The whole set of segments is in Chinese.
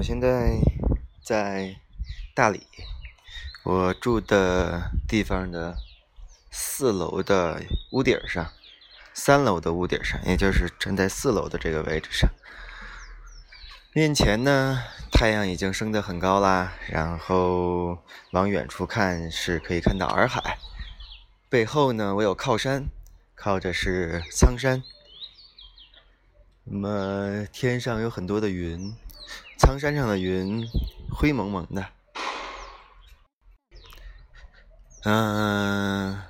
我现在在大理，我住的地方的四楼的屋顶上，三楼的屋顶上，也就是站在四楼的这个位置上。面前呢，太阳已经升得很高啦，然后往远处看是可以看到洱海。背后呢，我有靠山，靠着是苍山。那么天上有很多的云。苍山上的云灰蒙蒙的，嗯，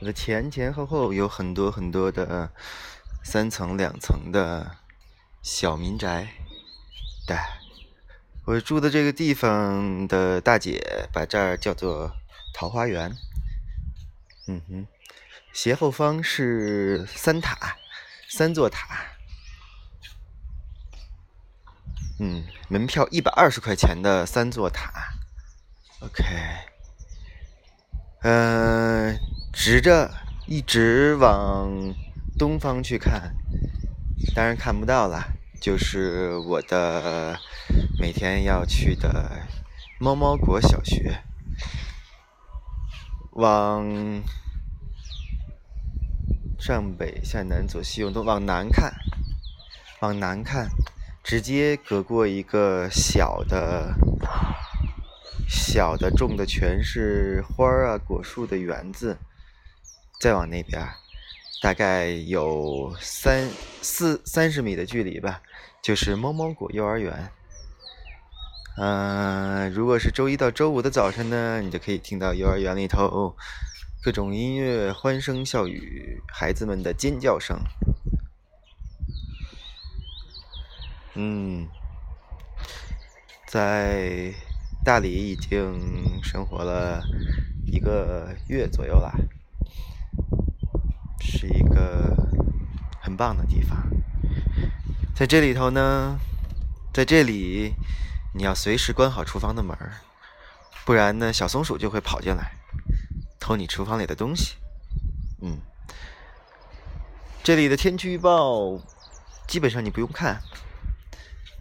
我的前前后后有很多很多的三层两层的小民宅，对，我住的这个地方的大姐把这儿叫做桃花源，嗯哼，斜后方是三塔，三座塔。嗯，门票一百二十块钱的三座塔，OK，嗯，直着一直往东方去看，当然看不到了，就是我的每天要去的猫猫国小学。往上北下南左西右东，往南看，往南看。直接隔过一个小的、小的种的全是花儿啊、果树的园子，再往那边，大概有三四三十米的距离吧，就是猫猫果幼儿园。嗯，如果是周一到周五的早晨呢，你就可以听到幼儿园里头各种音乐、欢声笑语、孩子们的尖叫声。嗯，在大理已经生活了一个月左右了，是一个很棒的地方。在这里头呢，在这里你要随时关好厨房的门不然呢，小松鼠就会跑进来偷你厨房里的东西。嗯，这里的天气预报基本上你不用看。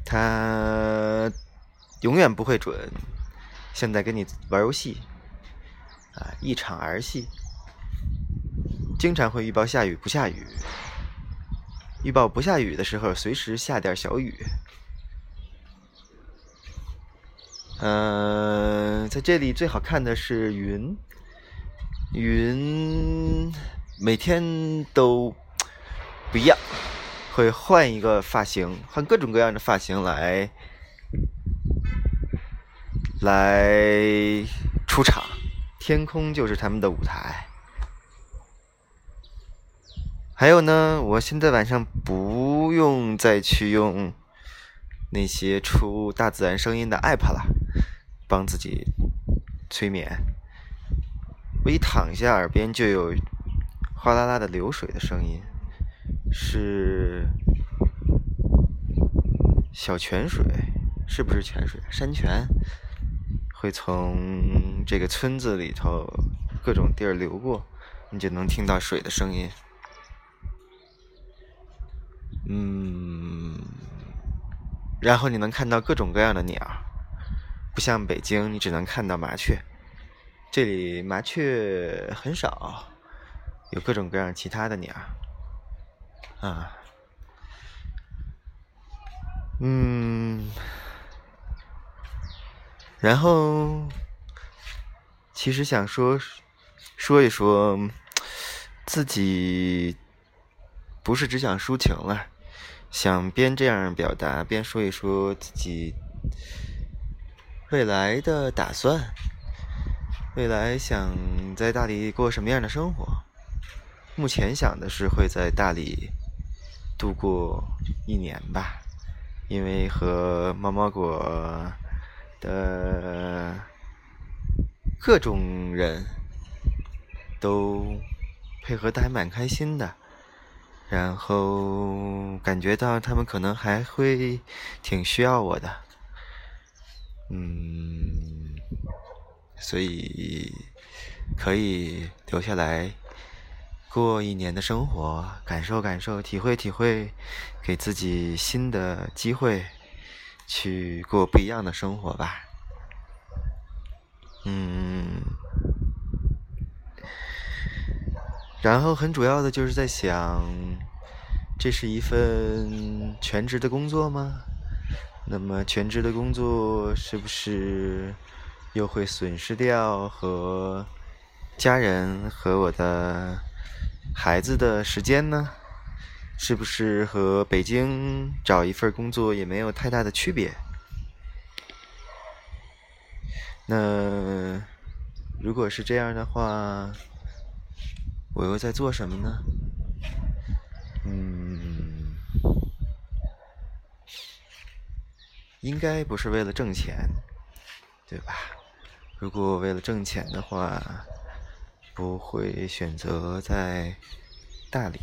他永远不会准，现在跟你玩游戏，啊，一场儿戏，经常会预报下雨不下雨，预报不下雨的时候，随时下点小雨。嗯，在这里最好看的是云，云每天都不一样。会换一个发型，换各种各样的发型来来出场，天空就是他们的舞台。还有呢，我现在晚上不用再去用那些出大自然声音的 app 了，帮自己催眠。我一躺下，耳边就有哗啦啦的流水的声音。是小泉水，是不是泉水？山泉会从这个村子里头各种地儿流过，你就能听到水的声音。嗯，然后你能看到各种各样的鸟，不像北京，你只能看到麻雀。这里麻雀很少，有各种各样其他的鸟。啊，嗯，然后其实想说说一说自己，不是只想抒情了，想边这样表达边说一说自己未来的打算，未来想在大理过什么样的生活？目前想的是会在大理。度过一年吧，因为和猫猫果的各种人都配合的还蛮开心的，然后感觉到他们可能还会挺需要我的，嗯，所以可以留下来。过一年的生活，感受感受，体会体会，给自己新的机会，去过不一样的生活吧。嗯，然后很主要的就是在想，这是一份全职的工作吗？那么全职的工作是不是又会损失掉和家人和我的孩子的时间呢？是不是和北京找一份工作也没有太大的区别？那如果是这样的话，我又在做什么呢？嗯，应该不是为了挣钱，对吧？如果为了挣钱的话，不会选择在大理。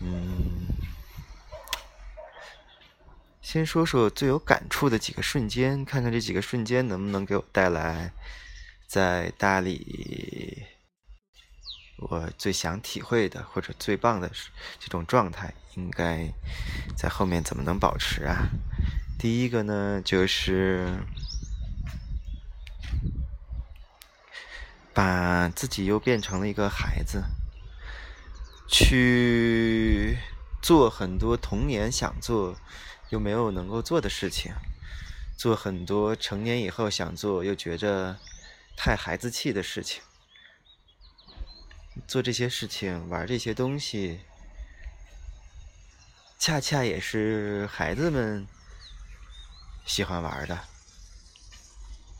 嗯。先说说最有感触的几个瞬间，看看这几个瞬间能不能给我带来在大理我最想体会的或者最棒的这种状态，应该在后面怎么能保持啊？第一个呢，就是把自己又变成了一个孩子，去做很多童年想做。又没有能够做的事情，做很多成年以后想做又觉着太孩子气的事情，做这些事情玩这些东西，恰恰也是孩子们喜欢玩的，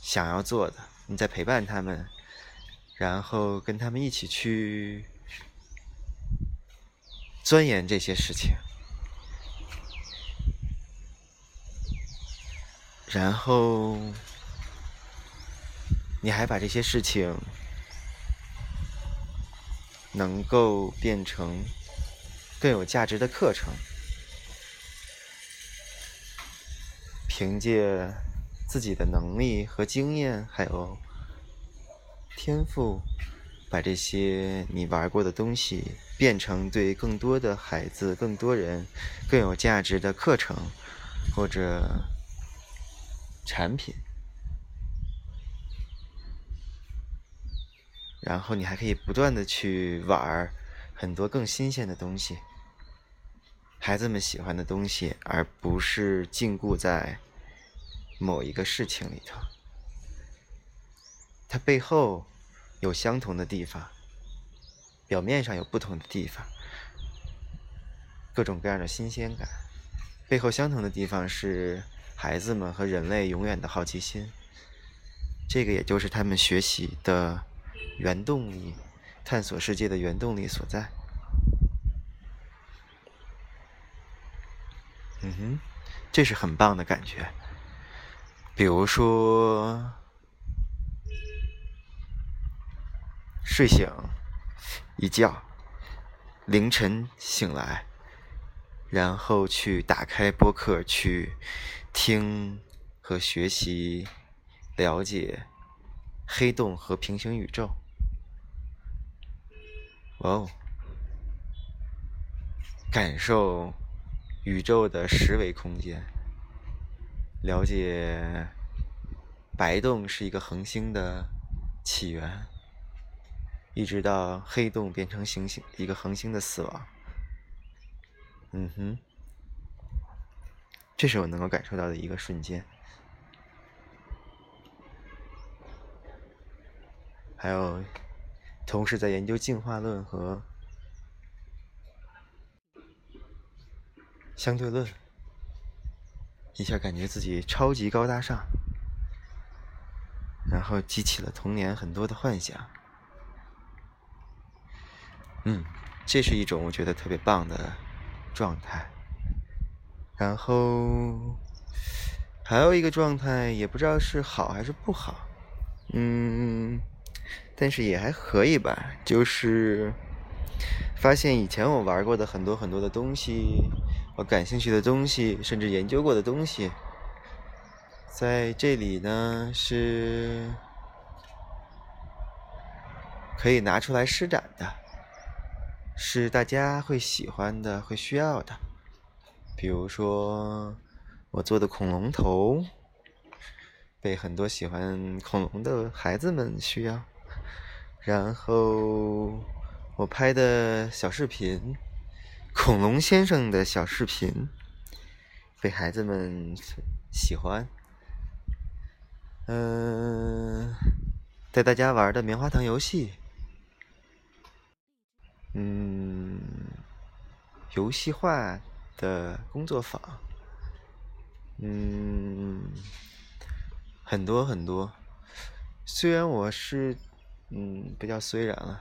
想要做的。你在陪伴他们，然后跟他们一起去钻研这些事情。然后，你还把这些事情能够变成更有价值的课程，凭借自己的能力和经验，还有天赋，把这些你玩过的东西变成对更多的孩子、更多人更有价值的课程，或者。产品，然后你还可以不断的去玩很多更新鲜的东西，孩子们喜欢的东西，而不是禁锢在某一个事情里头。它背后有相同的地方，表面上有不同的地方，各种各样的新鲜感，背后相同的地方是。孩子们和人类永远的好奇心，这个也就是他们学习的原动力，探索世界的原动力所在。嗯哼，这是很棒的感觉。比如说，睡醒一觉，凌晨醒来，然后去打开播客去。听和学习，了解黑洞和平行宇宙。哇哦，感受宇宙的十维空间，了解白洞是一个恒星的起源，一直到黑洞变成行星一个恒星的死亡。嗯哼。这是我能够感受到的一个瞬间，还有同时在研究进化论和相对论，一下感觉自己超级高大上，然后激起了童年很多的幻想。嗯，这是一种我觉得特别棒的状态。然后还有一个状态，也不知道是好还是不好，嗯，但是也还可以吧。就是发现以前我玩过的很多很多的东西，我感兴趣的东西，甚至研究过的东西，在这里呢是可以拿出来施展的，是大家会喜欢的，会需要的。比如说我做的恐龙头，被很多喜欢恐龙的孩子们需要。然后我拍的小视频，恐龙先生的小视频，被孩子们喜欢。嗯，带大家玩的棉花糖游戏，嗯，游戏化的工作坊，嗯，很多很多。虽然我是。嗯，不叫虽然了，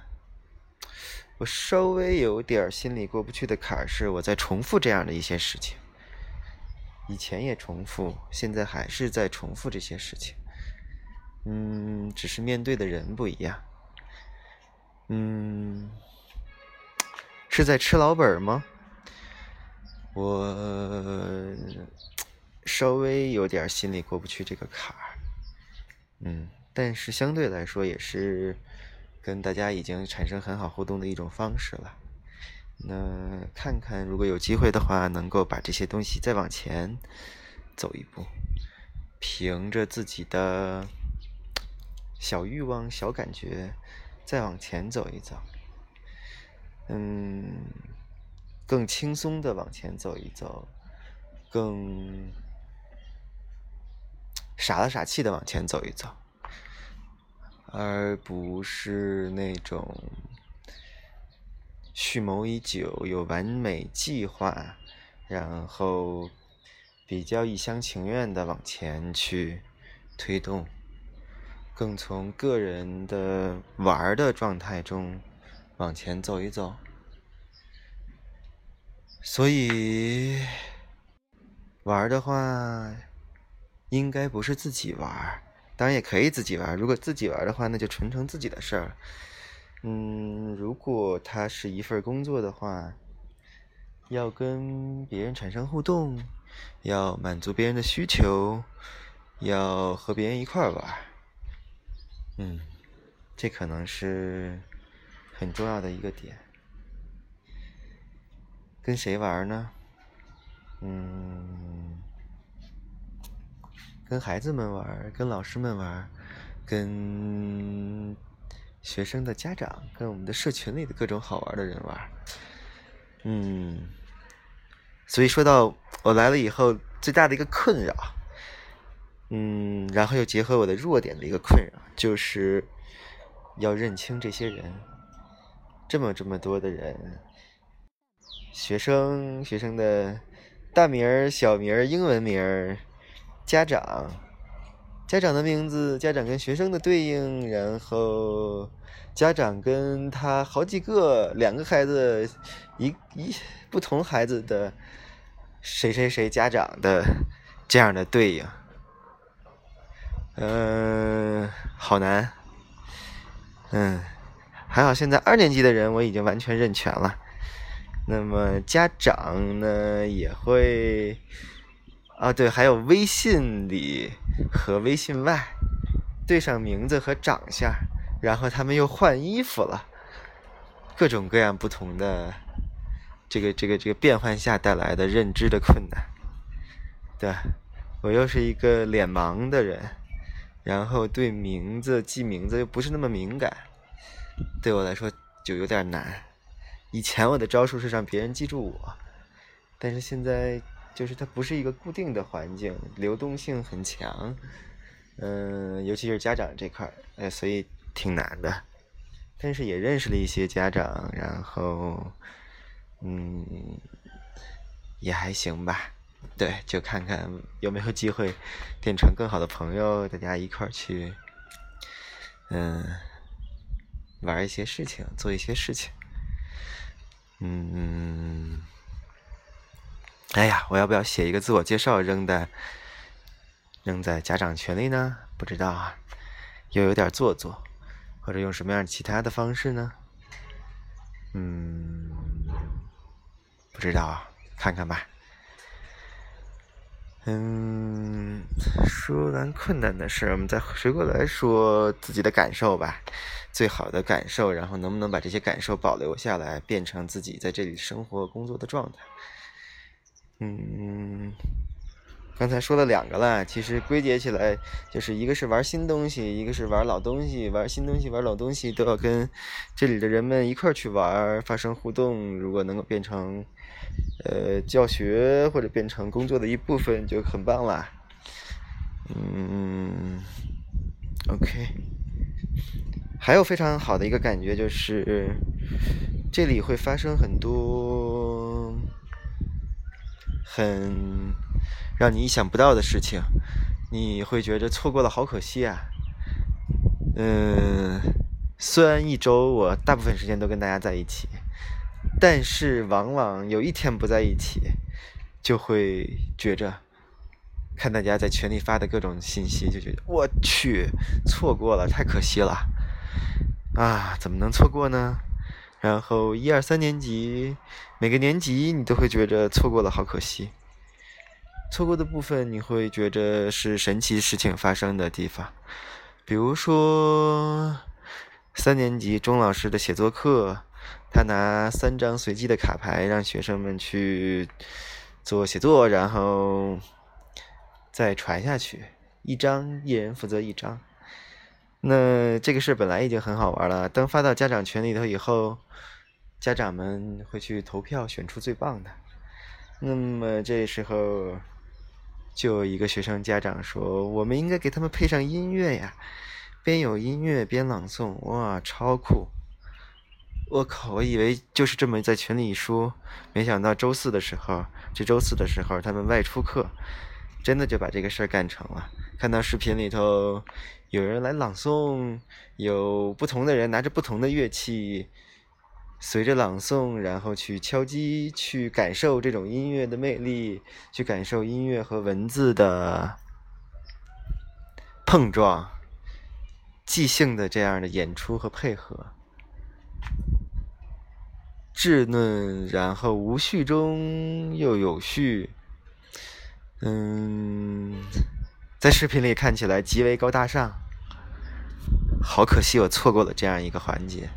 我稍微有点心里过不去的坎儿，是我在重复这样的一些事情。以前也重复，现在还是在重复这些事情。嗯，只是面对的人不一样。嗯，是在吃老本吗？我稍微有点心里过不去这个坎儿。嗯。但是相对来说，也是跟大家已经产生很好互动的一种方式了。那看看，如果有机会的话，能够把这些东西再往前走一步，凭着自己的小欲望、小感觉再往前走一走，嗯，更轻松的往前走一走，更傻了傻气的往前走一走。而不是那种蓄谋已久、有完美计划，然后比较一厢情愿的往前去推动，更从个人的玩的状态中往前走一走。所以玩的话，应该不是自己玩。当然也可以自己玩，如果自己玩的话，那就纯成自己的事儿。嗯，如果它是一份工作的话，要跟别人产生互动，要满足别人的需求，要和别人一块玩。嗯，这可能是很重要的一个点。跟谁玩呢？嗯。跟孩子们玩，跟老师们玩，跟学生的家长，跟我们的社群里的各种好玩的人玩。嗯，所以说到我来了以后最大的一个困扰，嗯，然后又结合我的弱点的一个困扰，就是要认清这些人，这么这么多的人，学生学生的大名儿、小名儿、英文名儿。家长，家长的名字，家长跟学生的对应，然后家长跟他好几个两个孩子，一一不同孩子的谁谁谁家长的这样的对应，嗯，好难，嗯，还好现在二年级的人我已经完全认全了，那么家长呢也会。啊，对，还有微信里和微信外对上名字和长相，然后他们又换衣服了，各种各样不同的这个这个这个变换下带来的认知的困难。对，我又是一个脸盲的人，然后对名字记名字又不是那么敏感，对我来说就有点难。以前我的招数是让别人记住我，但是现在。就是它不是一个固定的环境，流动性很强，嗯，尤其是家长这块儿，哎，所以挺难的。但是也认识了一些家长，然后，嗯，也还行吧。对，就看看有没有机会变成更好的朋友，大家一块儿去，嗯，玩一些事情，做一些事情，嗯。哎呀，我要不要写一个自我介绍扔在扔在家长群里呢？不知道啊，又有点做作，或者用什么样其他的方式呢？嗯，不知道啊，看看吧。嗯，说完困难的事，我们再回过来说自己的感受吧。最好的感受，然后能不能把这些感受保留下来，变成自己在这里生活工作的状态？嗯，刚才说了两个了，其实归结起来就是一个是玩新东西，一个是玩老东西。玩新东西、玩老东西都要跟这里的人们一块去玩，发生互动。如果能够变成呃教学或者变成工作的一部分，就很棒啦。嗯，OK。还有非常好的一个感觉就是，这里会发生很多很让你意想不到的事情，你会觉得错过了好可惜啊。嗯，虽然一周我大部分时间都跟大家在一起，但是往往有一天不在一起，就会觉着看大家在群里发的各种信息，就觉得我去错过了，太可惜了。啊，怎么能错过呢？然后一二三年级，每个年级你都会觉着错过了好可惜。错过的部分你会觉着是神奇事情发生的地方，比如说三年级钟老师的写作课，他拿三张随机的卡牌让学生们去做写作，然后再传下去，一张一人负责一张。那这个事本来已经很好玩了，当发到家长群里头以后，家长们会去投票选出最棒的。那么这时候，就有一个学生家长说：“我们应该给他们配上音乐呀，边有音乐边朗诵，哇，超酷！”我靠，我以为就是这么在群里说，没想到周四的时候，这周四的时候他们外出课，真的就把这个事儿干成了。看到视频里头。有人来朗诵，有不同的人拿着不同的乐器，随着朗诵，然后去敲击，去感受这种音乐的魅力，去感受音乐和文字的碰撞，即兴的这样的演出和配合，稚嫩，然后无序中又有序，嗯。在视频里看起来极为高大上，好可惜我错过了这样一个环节。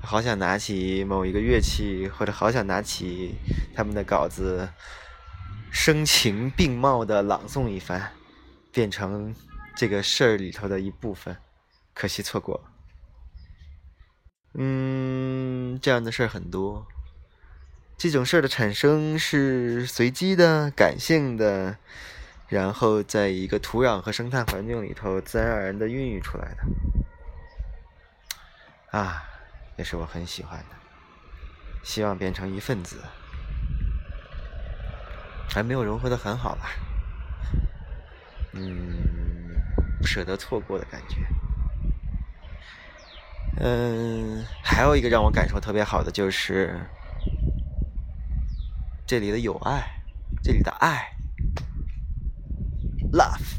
好想拿起某一个乐器，或者好想拿起他们的稿子，声情并茂的朗诵一番，变成这个事儿里头的一部分。可惜错过。嗯，这样的事儿很多。这种事儿的产生是随机的、感性的。然后在一个土壤和生态环境里头，自然而然的孕育出来的，啊，也是我很喜欢的，希望变成一份子，还没有融合的很好吧，嗯，不舍得错过的感觉，嗯，还有一个让我感受特别好的就是这里的友爱，这里的爱。Love，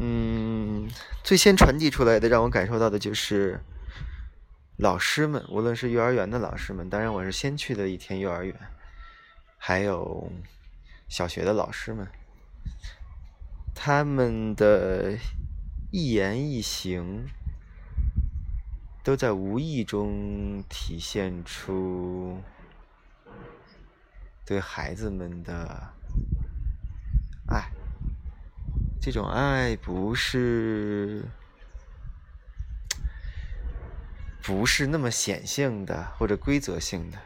嗯，最先传递出来的，让我感受到的就是老师们，无论是幼儿园的老师们，当然我是先去的一天幼儿园，还有小学的老师们，他们的一言一行都在无意中体现出对孩子们的爱。这种爱不是不是那么显性的或者规则性的，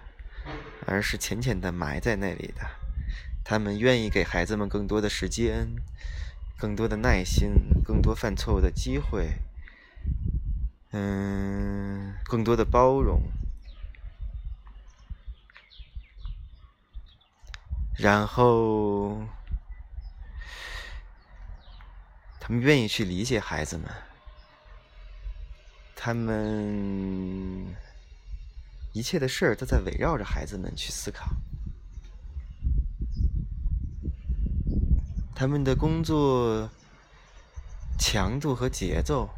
而是浅浅的埋在那里的。他们愿意给孩子们更多的时间、更多的耐心、更多犯错误的机会，嗯，更多的包容，然后。他们愿意去理解孩子们，他们一切的事儿都在围绕着孩子们去思考。他们的工作强度和节奏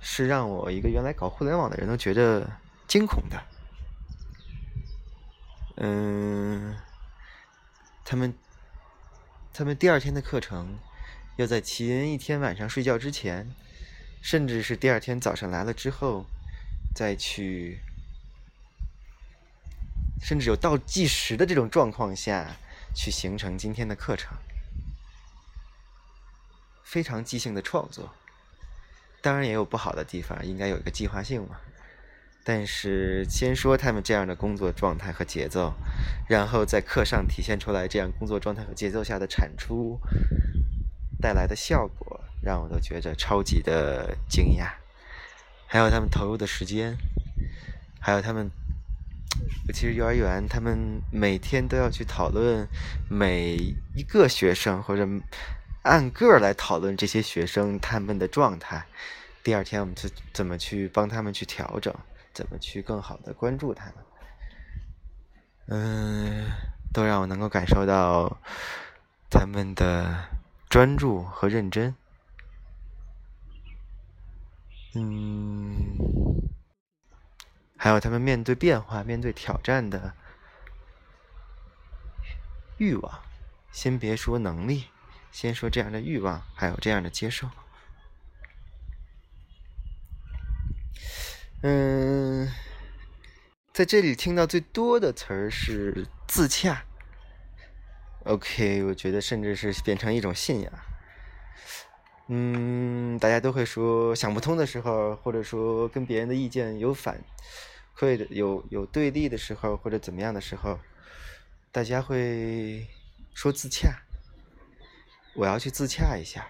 是让我一个原来搞互联网的人都觉得惊恐的。嗯，他们，他们第二天的课程。要在前一天晚上睡觉之前，甚至是第二天早上来了之后，再去甚至有倒计时的这种状况下去形成今天的课程，非常即兴的创作。当然也有不好的地方，应该有一个计划性嘛。但是先说他们这样的工作状态和节奏，然后在课上体现出来这样工作状态和节奏下的产出带来的效果，让我都觉着超级的惊讶。还有他们投入的时间，还有他们，其实幼儿园他们每天都要去讨论每一个学生或者。按个来讨论这些学生他们的状态，第二天我们是怎么去帮他们去调整，怎么去更好的关注他们，嗯，都让我能够感受到他们的专注和认真，嗯，还有他们面对变化、面对挑战的欲望，先别说能力。先说这样的欲望，还有这样的接受。嗯，在这里听到最多的词儿是自洽。OK，我觉得甚至是变成一种信仰。嗯，大家都会说想不通的时候，或者说跟别人的意见有反馈的、有有对立的时候，或者怎么样的时候，大家会说自洽。我要去自洽一下，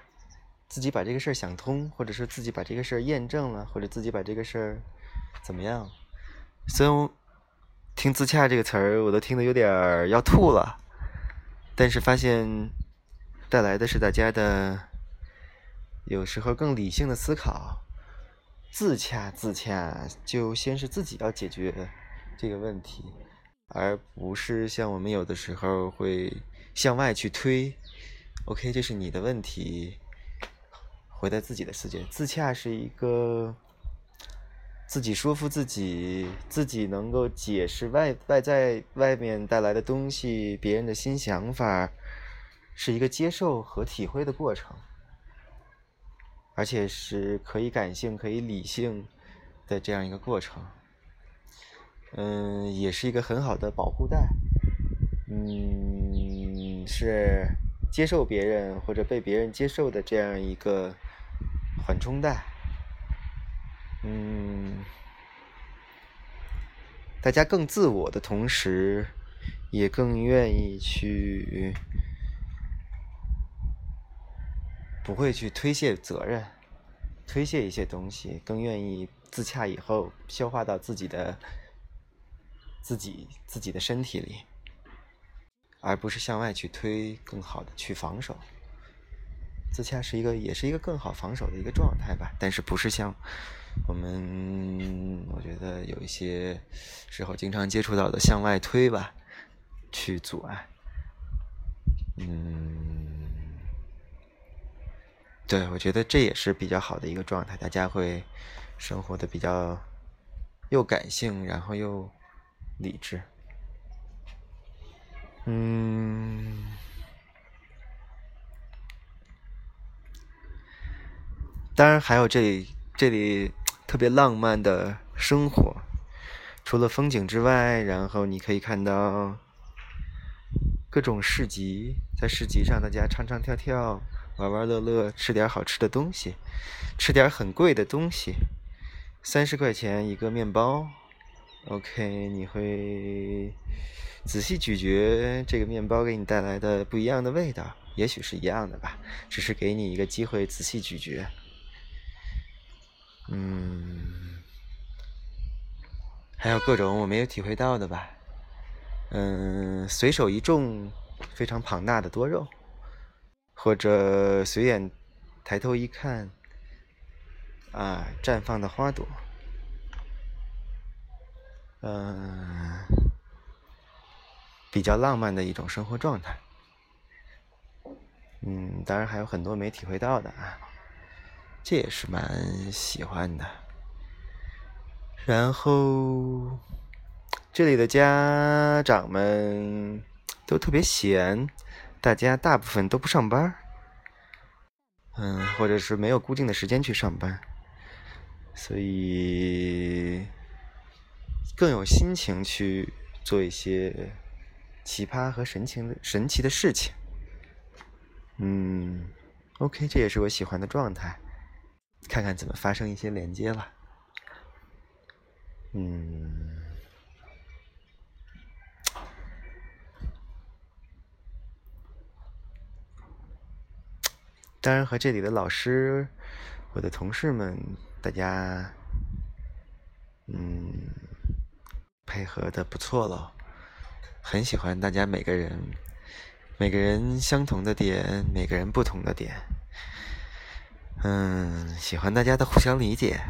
自己把这个事儿想通，或者说自己把这个事儿验证了，或者自己把这个事儿怎么样？虽然听“自洽”这个词儿，我都听得有点要吐了，但是发现带来的是大家的有时候更理性的思考。自洽，自洽，就先是自己要解决这个问题，而不是像我们有的时候会向外去推。OK，这是你的问题。回到自己的世界，自洽是一个自己说服自己，自己能够解释外外在外面带来的东西，别人的新想法，是一个接受和体会的过程，而且是可以感性、可以理性的这样一个过程。嗯，也是一个很好的保护带。嗯，是。接受别人或者被别人接受的这样一个缓冲带，嗯，大家更自我的同时，也更愿意去，不会去推卸责任，推卸一些东西，更愿意自洽以后消化到自己的自己自己的身体里。而不是向外去推，更好的去防守。自洽是一个，也是一个更好防守的一个状态吧。但是不是像我们，我觉得有一些时候经常接触到的向外推吧，去阻碍。嗯，对，我觉得这也是比较好的一个状态。大家会生活的比较又感性，然后又理智。嗯，当然还有这里这里特别浪漫的生活，除了风景之外，然后你可以看到各种市集，在市集上大家唱唱跳跳、玩玩乐乐，吃点好吃的东西，吃点很贵的东西，三十块钱一个面包，OK，你会。仔细咀嚼这个面包给你带来的不一样的味道，也许是一样的吧，只是给你一个机会仔细咀嚼。嗯，还有各种我没有体会到的吧。嗯，随手一种非常庞大的多肉，或者随眼抬头一看，啊，绽放的花朵。嗯。比较浪漫的一种生活状态，嗯，当然还有很多没体会到的啊，这也是蛮喜欢的。然后这里的家长们都特别闲，大家大部分都不上班，嗯，或者是没有固定的时间去上班，所以更有心情去。做一些奇葩和神情的神奇的事情。嗯，OK，这也是我喜欢的状态。看看怎么发生一些连接了。嗯，当然和这里的老师、我的同事们，大家，嗯，配合的不错了，很喜欢大家每个人，每个人相同的点，每个人不同的点。嗯，喜欢大家的互相理解。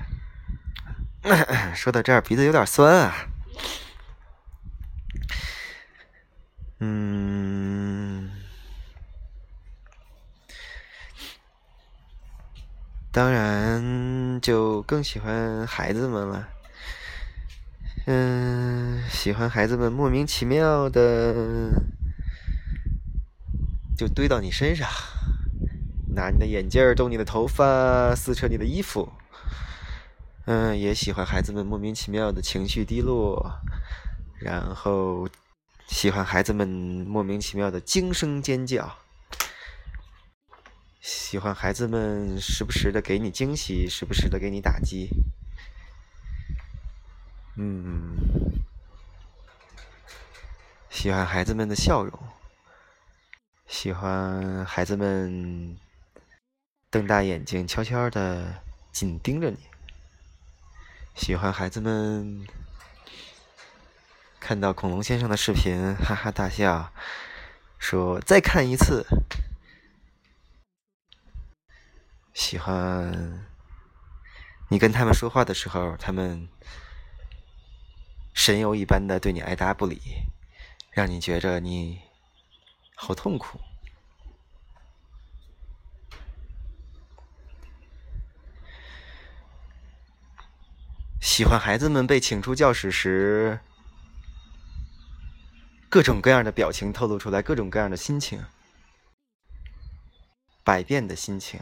说到这儿，鼻子有点酸啊。嗯，当然就更喜欢孩子们了。嗯，喜欢孩子们莫名其妙的就堆到你身上。拿你的眼镜儿动你的头发，撕扯你的衣服。嗯，也喜欢孩子们莫名其妙的情绪低落，然后喜欢孩子们莫名其妙的惊声尖叫，喜欢孩子们时不时的给你惊喜，时不时的给你打击。嗯，喜欢孩子们的笑容，喜欢孩子们。瞪大眼睛，悄悄的紧盯着你。喜欢孩子们看到恐龙先生的视频，哈哈大笑，说再看一次。喜欢你跟他们说话的时候，他们神游一般的对你爱答不理，让你觉着你好痛苦。喜欢孩子们被请出教室时，各种各样的表情透露出来，各种各样的心情，百变的心情，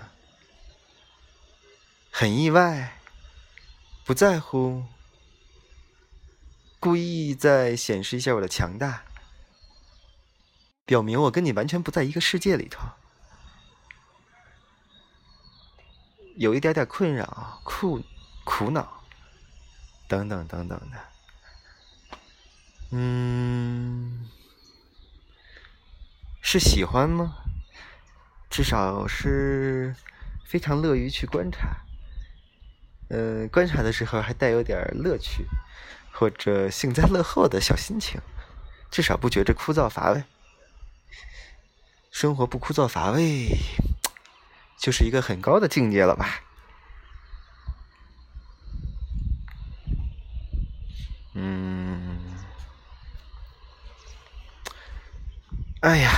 很意外，不在乎，故意在显示一下我的强大，表明我跟你完全不在一个世界里头，有一点点困扰，苦苦恼。等等等等的，嗯，是喜欢吗？至少是非常乐于去观察，嗯，观察的时候还带有点乐趣，或者幸灾乐祸的小心情，至少不觉着枯燥乏味。生活不枯燥乏味，就是一个很高的境界了吧。嗯，哎呀，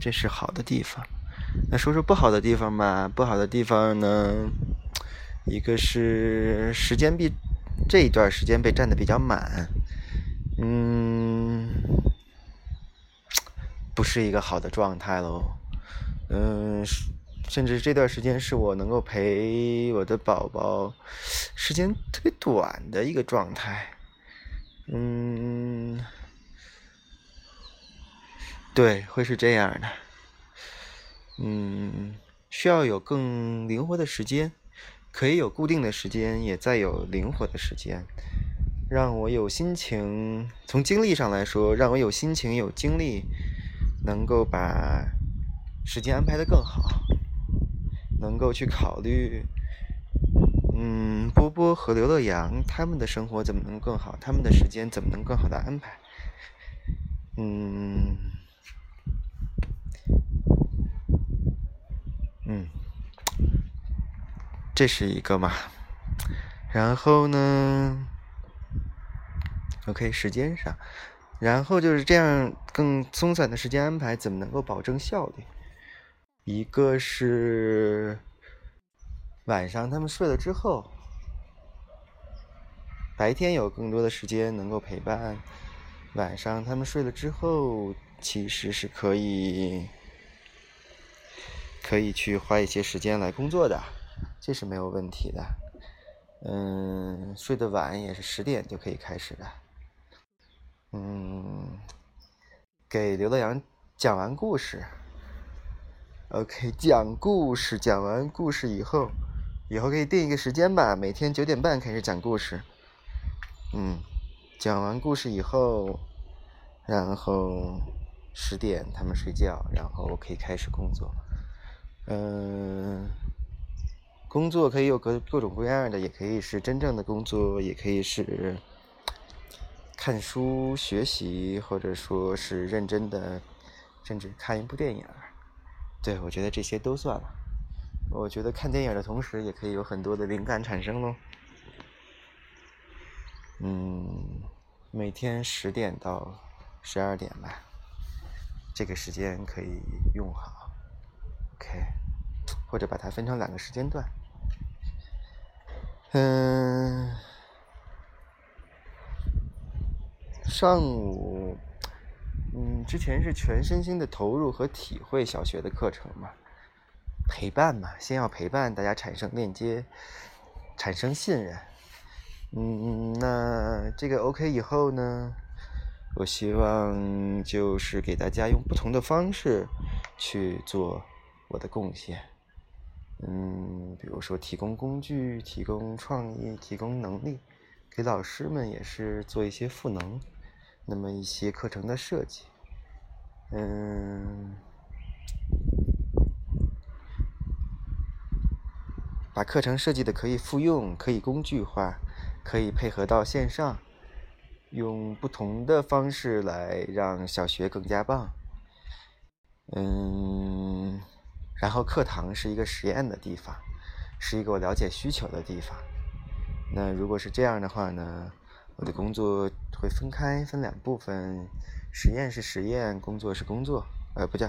这是好的地方。那说说不好的地方吧。不好的地方呢，一个是时间比这一段时间被占的比较满，嗯，不是一个好的状态喽。嗯。甚至这段时间是我能够陪我的宝宝时间特别短的一个状态，嗯，对，会是这样的，嗯，需要有更灵活的时间，可以有固定的时间，也再有灵活的时间，让我有心情，从精力上来说，让我有心情、有精力，能够把时间安排的更好。能够去考虑，嗯，波波和刘乐阳他们的生活怎么能更好？他们的时间怎么能更好的安排？嗯，嗯，这是一个嘛？然后呢？OK，时间上，然后就是这样更松散的时间安排，怎么能够保证效率？一个是晚上他们睡了之后，白天有更多的时间能够陪伴。晚上他们睡了之后，其实是可以可以去花一些时间来工作的，这是没有问题的。嗯，睡得晚也是十点就可以开始的。嗯，给刘乐阳讲完故事。OK，讲故事，讲完故事以后，以后可以定一个时间吧，每天九点半开始讲故事。嗯，讲完故事以后，然后十点他们睡觉，然后可以开始工作。嗯，工作可以有各各种各样的，也可以是真正的工作，也可以是看书学习，或者说是认真的，甚至看一部电影。对，我觉得这些都算了。我觉得看电影的同时，也可以有很多的灵感产生喽。嗯，每天十点到十二点吧，这个时间可以用好。OK，或者把它分成两个时间段。嗯，上午。嗯，之前是全身心的投入和体会小学的课程嘛，陪伴嘛，先要陪伴大家产生链接，产生信任。嗯，那这个 OK 以后呢，我希望就是给大家用不同的方式去做我的贡献。嗯，比如说提供工具，提供创意，提供能力，给老师们也是做一些赋能。那么一些课程的设计，嗯，把课程设计的可以复用，可以工具化，可以配合到线上，用不同的方式来让小学更加棒。嗯，然后课堂是一个实验的地方，是一个我了解需求的地方。那如果是这样的话呢？我的工作会分开分两部分，实验是实验，工作是工作，呃，不叫，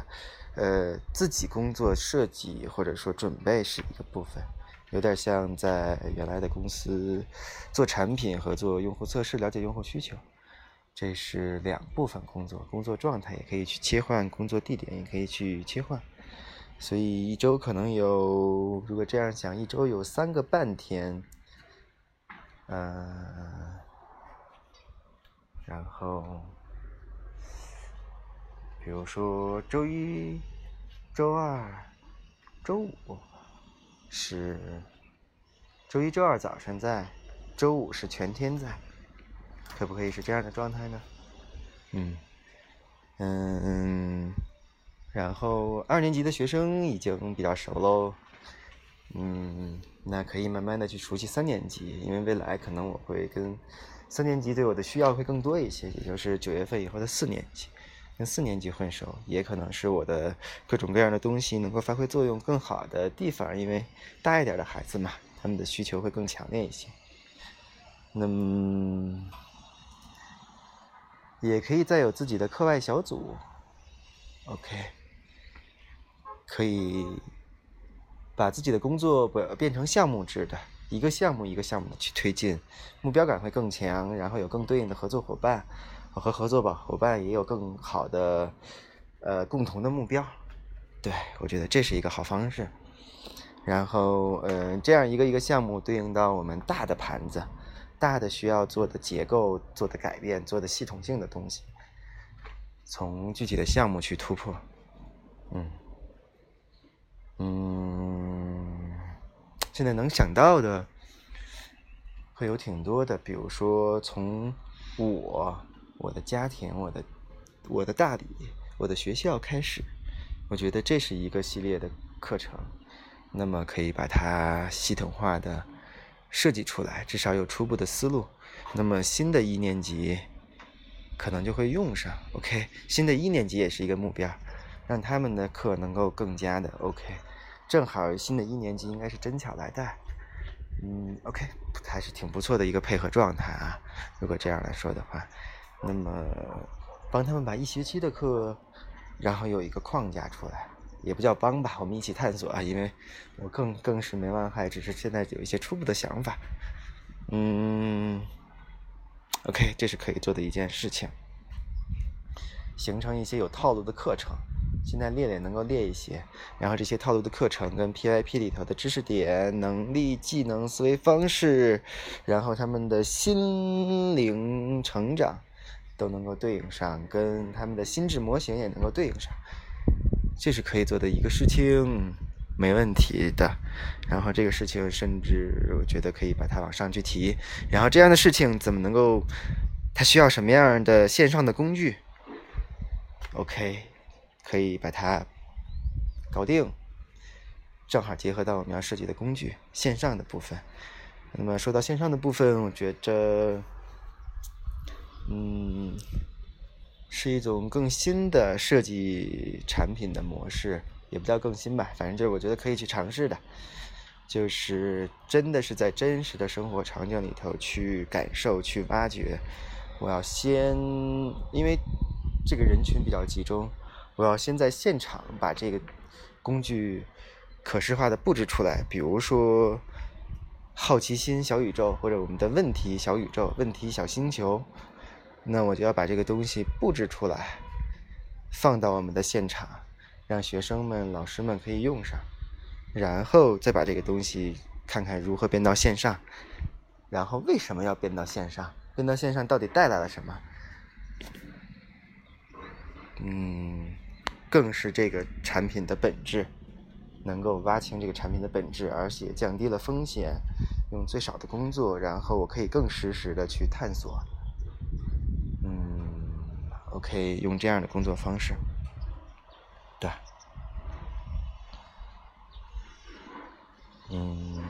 呃，自己工作设计或者说准备是一个部分，有点像在原来的公司做产品和做用户测试，了解用户需求，这是两部分工作，工作状态也可以去切换，工作地点也可以去切换，所以一周可能有，如果这样想，一周有三个半天，嗯。然后，比如说周一、周二、周五是周一、周二早上在，周五是全天在，可不可以是这样的状态呢？嗯嗯，然后二年级的学生已经比较熟喽，嗯，那可以慢慢的去熟悉三年级，因为未来可能我会跟。三年级对我的需要会更多一些，也就是九月份以后的四年级，跟四年级混熟，也可能是我的各种各样的东西能够发挥作用更好的地方。因为大一点的孩子嘛，他们的需求会更强烈一些。那么，也可以再有自己的课外小组，OK，可以把自己的工作不变成项目制的。一个项目一个项目的去推进，目标感会更强，然后有更对应的合作伙伴，和合作吧伙伴也有更好的呃共同的目标，对我觉得这是一个好方式。然后嗯，这样一个一个项目对应到我们大的盘子，大的需要做的结构、做的改变、做的系统性的东西，从具体的项目去突破，嗯嗯。现在能想到的会有挺多的，比如说从我、我的家庭、我的、我的大理、我的学校开始，我觉得这是一个系列的课程，那么可以把它系统化的设计出来，至少有初步的思路。那么新的一年级可能就会用上，OK，新的一年级也是一个目标，让他们的课能够更加的 OK。正好新的一年级应该是真巧来带，嗯，OK，还是挺不错的一个配合状态啊。如果这样来说的话，那么帮他们把一学期的课，然后有一个框架出来，也不叫帮吧，我们一起探索啊。因为我更更是没忘害，只是现在有一些初步的想法。嗯，OK，这是可以做的一件事情，形成一些有套路的课程。现在练练能够练一些，然后这些套路的课程跟 PYP 里头的知识点、能力、技能、思维方式，然后他们的心灵成长，都能够对应上，跟他们的心智模型也能够对应上，这是可以做的一个事情，没问题的。然后这个事情甚至我觉得可以把它往上去提。然后这样的事情怎么能够？它需要什么样的线上的工具？OK，可以把它搞定，正好结合到我们要设计的工具线上的部分。那么说到线上的部分，我觉着。嗯，是一种更新的设计产品的模式，也不叫更新吧，反正就是我觉得可以去尝试的，就是真的是在真实的生活场景里头去感受、去挖掘。我要先，因为这个人群比较集中，我要先在现场把这个工具可视化的布置出来，比如说好奇心小宇宙，或者我们的问题小宇宙、问题小星球。那我就要把这个东西布置出来，放到我们的现场，让学生们、老师们可以用上，然后再把这个东西看看如何变到线上，然后为什么要变到线上？变到线上到底带来了什么？嗯，更是这个产品的本质，能够挖清这个产品的本质，而且降低了风险，用最少的工作，然后我可以更实时的去探索。嗯 OK，用这样的工作方式，对，嗯，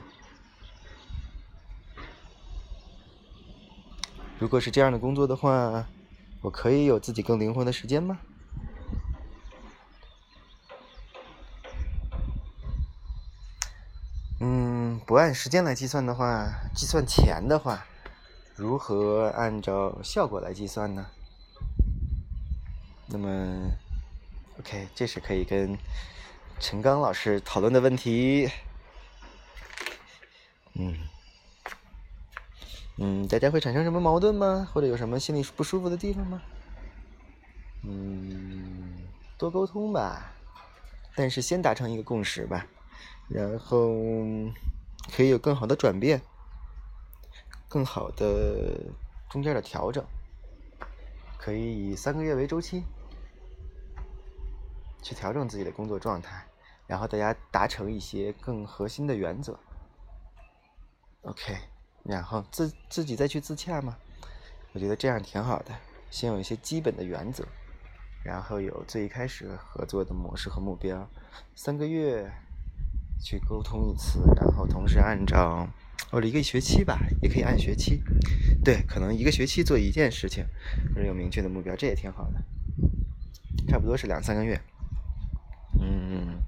如果是这样的工作的话，我可以有自己更灵活的时间吗？嗯，不按时间来计算的话，计算钱的话，如何按照效果来计算呢？那么，OK，这是可以跟陈刚老师讨论的问题。嗯，嗯，大家会产生什么矛盾吗？或者有什么心里不舒服的地方吗？嗯，多沟通吧，但是先达成一个共识吧，然后可以有更好的转变，更好的中间的调整，可以以三个月为周期。去调整自己的工作状态，然后大家达成一些更核心的原则。OK，然后自自己再去自洽嘛，我觉得这样挺好的。先有一些基本的原则，然后有最一开始合作的模式和目标，三个月去沟通一次，然后同时按照或者一个学期吧，也可以按学期。对，可能一个学期做一件事情，或者有明确的目标，这也挺好的。差不多是两三个月。嗯，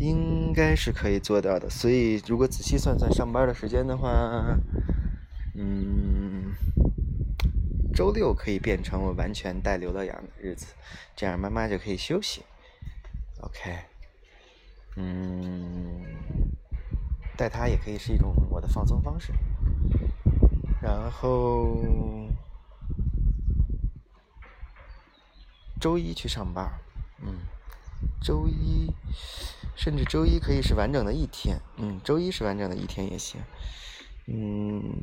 应该是可以做到的。所以，如果仔细算算上班的时间的话，嗯，周六可以变成我完全带刘乐阳的日子，这样妈妈就可以休息。OK，嗯，带他也可以是一种我的放松方式。然后周一去上班，嗯，周一甚至周一可以是完整的一天，嗯，周一是完整的一天也行，嗯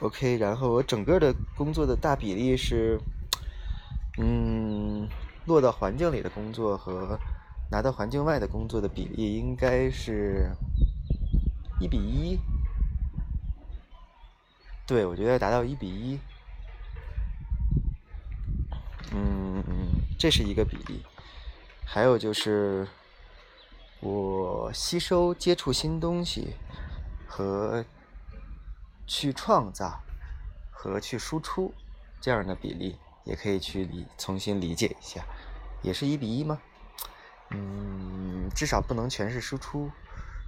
，OK，然后我整个的工作的大比例是，嗯，落到环境里的工作和拿到环境外的工作的比例应该是一比一。对，我觉得要达到一比一，嗯，这是一个比例。还有就是，我吸收、接触新东西和去创造和去输出这样的比例，也可以去理重新理解一下，也是一比一吗？嗯，至少不能全是输出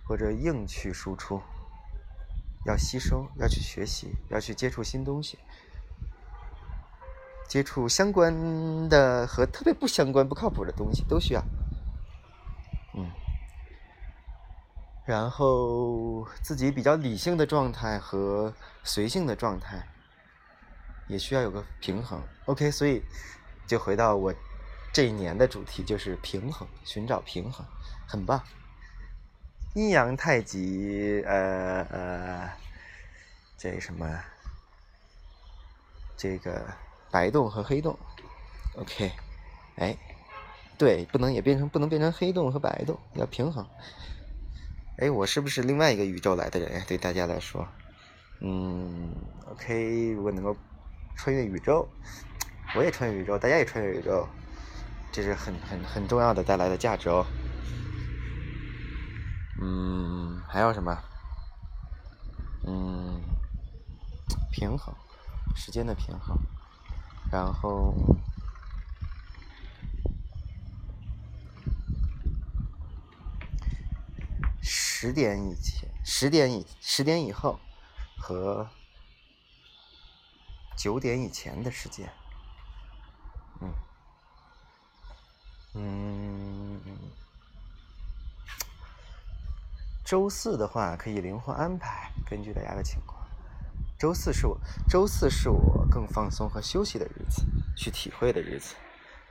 或者硬去输出。要吸收，要去学习，要去接触新东西，接触相关的和特别不相关、不靠谱的东西都需要。嗯，然后自己比较理性的状态和随性的状态也需要有个平衡。OK，所以就回到我这一年的主题，就是平衡，寻找平衡，很棒。阴阳太极，呃呃，这什么？这个白洞和黑洞，OK，哎，对，不能也变成不能变成黑洞和白洞，要平衡。哎，我是不是另外一个宇宙来的人呀？对大家来说，嗯，OK，如果能够穿越宇宙，我也穿越宇宙，大家也穿越宇宙，这是很很很重要的带来的价值哦。嗯，还有什么？嗯，平衡。时间的平衡，然后十点以前、十点以、十点以后和九点以前的时间，嗯嗯，周四的话可以灵活安排，根据大家的情况。周四是我周四是我更放松和休息的日子，去体会的日子。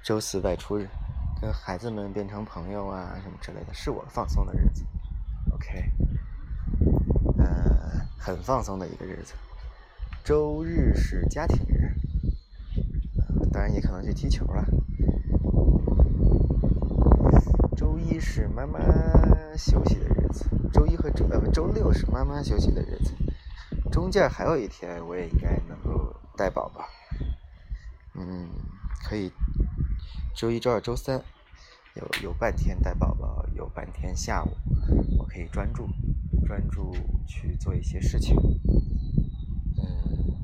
周四外出日，跟孩子们变成朋友啊什么之类的，是我放松的日子。OK，嗯，很放松的一个日子。周日是家庭日，当然也可能去踢球了。周一是妈妈休息的日子，周一和周呃周六是妈妈休息的日子。中间还有一天，我也应该能够带宝宝。嗯，可以。周一、周二、周三有有半天带宝宝，有半天下午我可以专注专注去做一些事情。嗯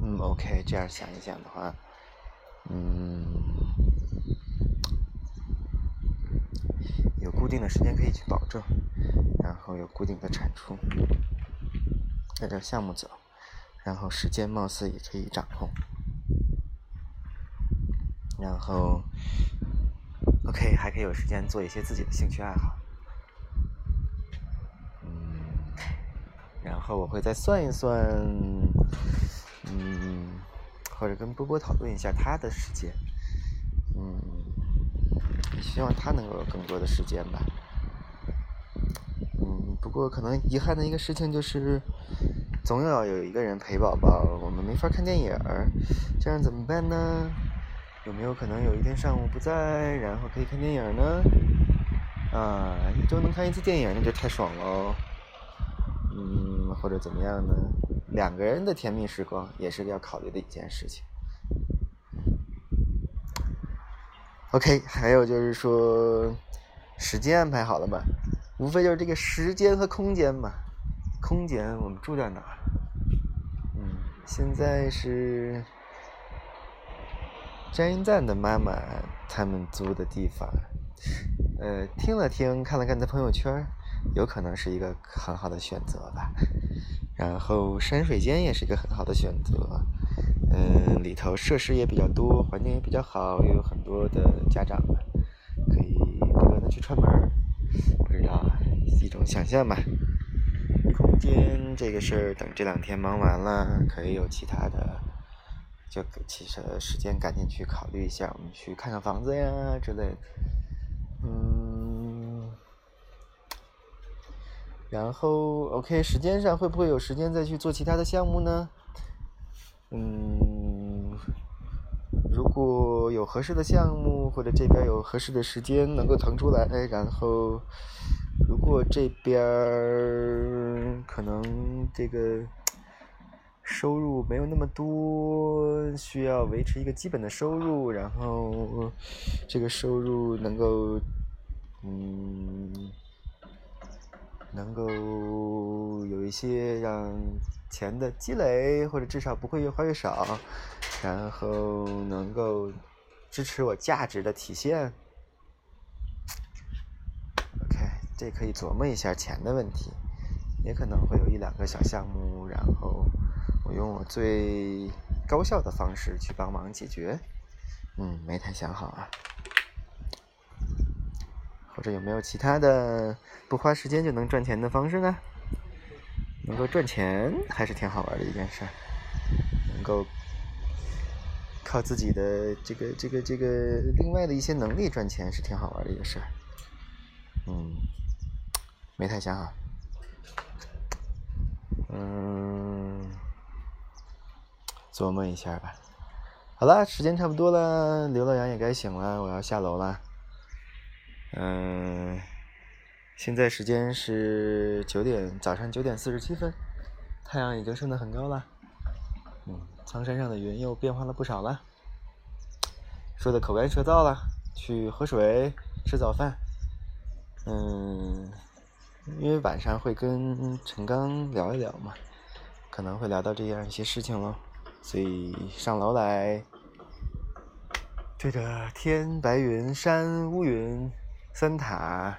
嗯，OK，这样想一想的话，嗯，有固定的时间可以去保证，然后有固定的产出。在这项目走，然后时间貌似也可以掌控，然后，OK，还可以有时间做一些自己的兴趣爱好，嗯，然后我会再算一算，嗯，或者跟波波讨论一下他的时间，嗯，希望他能够有更多的时间吧。嗯不过，可能遗憾的一个事情就是，总要有一个人陪宝宝，我们没法看电影儿，这样怎么办呢？有没有可能有一天上午不在，然后可以看电影呢？啊，一周能看一次电影，那就太爽了哦。嗯，或者怎么样呢？两个人的甜蜜时光也是要考虑的一件事情。OK，还有就是说，时间安排好了吗？无非就是这个时间和空间嘛，空间我们住在哪？嗯，现在是加油站的妈妈他们租的地方。呃，听了听，看了看他朋友圈，有可能是一个很好的选择吧。然后山水间也是一个很好的选择。嗯，里头设施也比较多，环境也比较好，也有很多的家长可以不断的去串门。不知道，一种想象吧。空间这个事儿，等这两天忙完了，可以有其他的，就其实时间赶紧去考虑一下，我们去看看房子呀之类的。嗯，然后 OK，时间上会不会有时间再去做其他的项目呢？嗯。如果有合适的项目，或者这边有合适的时间能够腾出来，然后如果这边可能这个收入没有那么多，需要维持一个基本的收入，然后这个收入能够嗯能够有一些让钱的积累，或者至少不会越花越少。然后能够支持我价值的体现，OK，这可以琢磨一下钱的问题，也可能会有一两个小项目，然后用我最高效的方式去帮忙解决。嗯，没太想好啊，或者有没有其他的不花时间就能赚钱的方式呢？能够赚钱还是挺好玩的一件事，能够。靠自己的这个、这个、这个另外的一些能力赚钱是挺好玩的一个事儿，嗯，没太想好。嗯，琢磨一下吧。好了，时间差不多了，刘老杨也该醒了，我要下楼了。嗯，现在时间是九点，早上九点四十七分，太阳已经升得很高了。嗯，苍山上的云又变化了不少了。说的口干舌燥了，去喝水，吃早饭。嗯，因为晚上会跟陈刚聊一聊嘛，可能会聊到这样一些事情喽，所以上楼来，对着天白云山乌云三塔，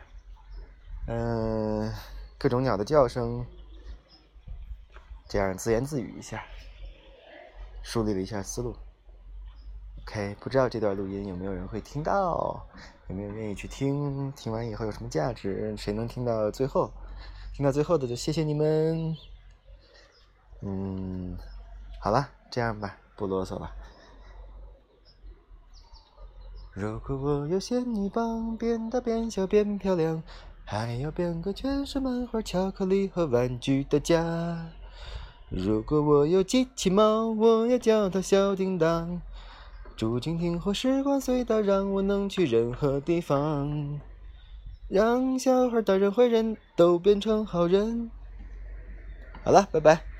嗯，各种鸟的叫声，这样自言自语一下，梳理了一下思路。OK，不知道这段录音有没有人会听到，有没有愿意去听？听完以后有什么价值？谁能听到最后？听到最后的就谢谢你们。嗯，好了，这样吧，不啰嗦了。如果我有仙女棒，变大变小变漂亮，还要变个全是漫画、巧克力和玩具的家。如果我有机器猫，我要叫它小叮当。住蜻蜓或时光隧道，让我能去任何地方，让小孩、大人、坏人都变成好人。好了，拜拜。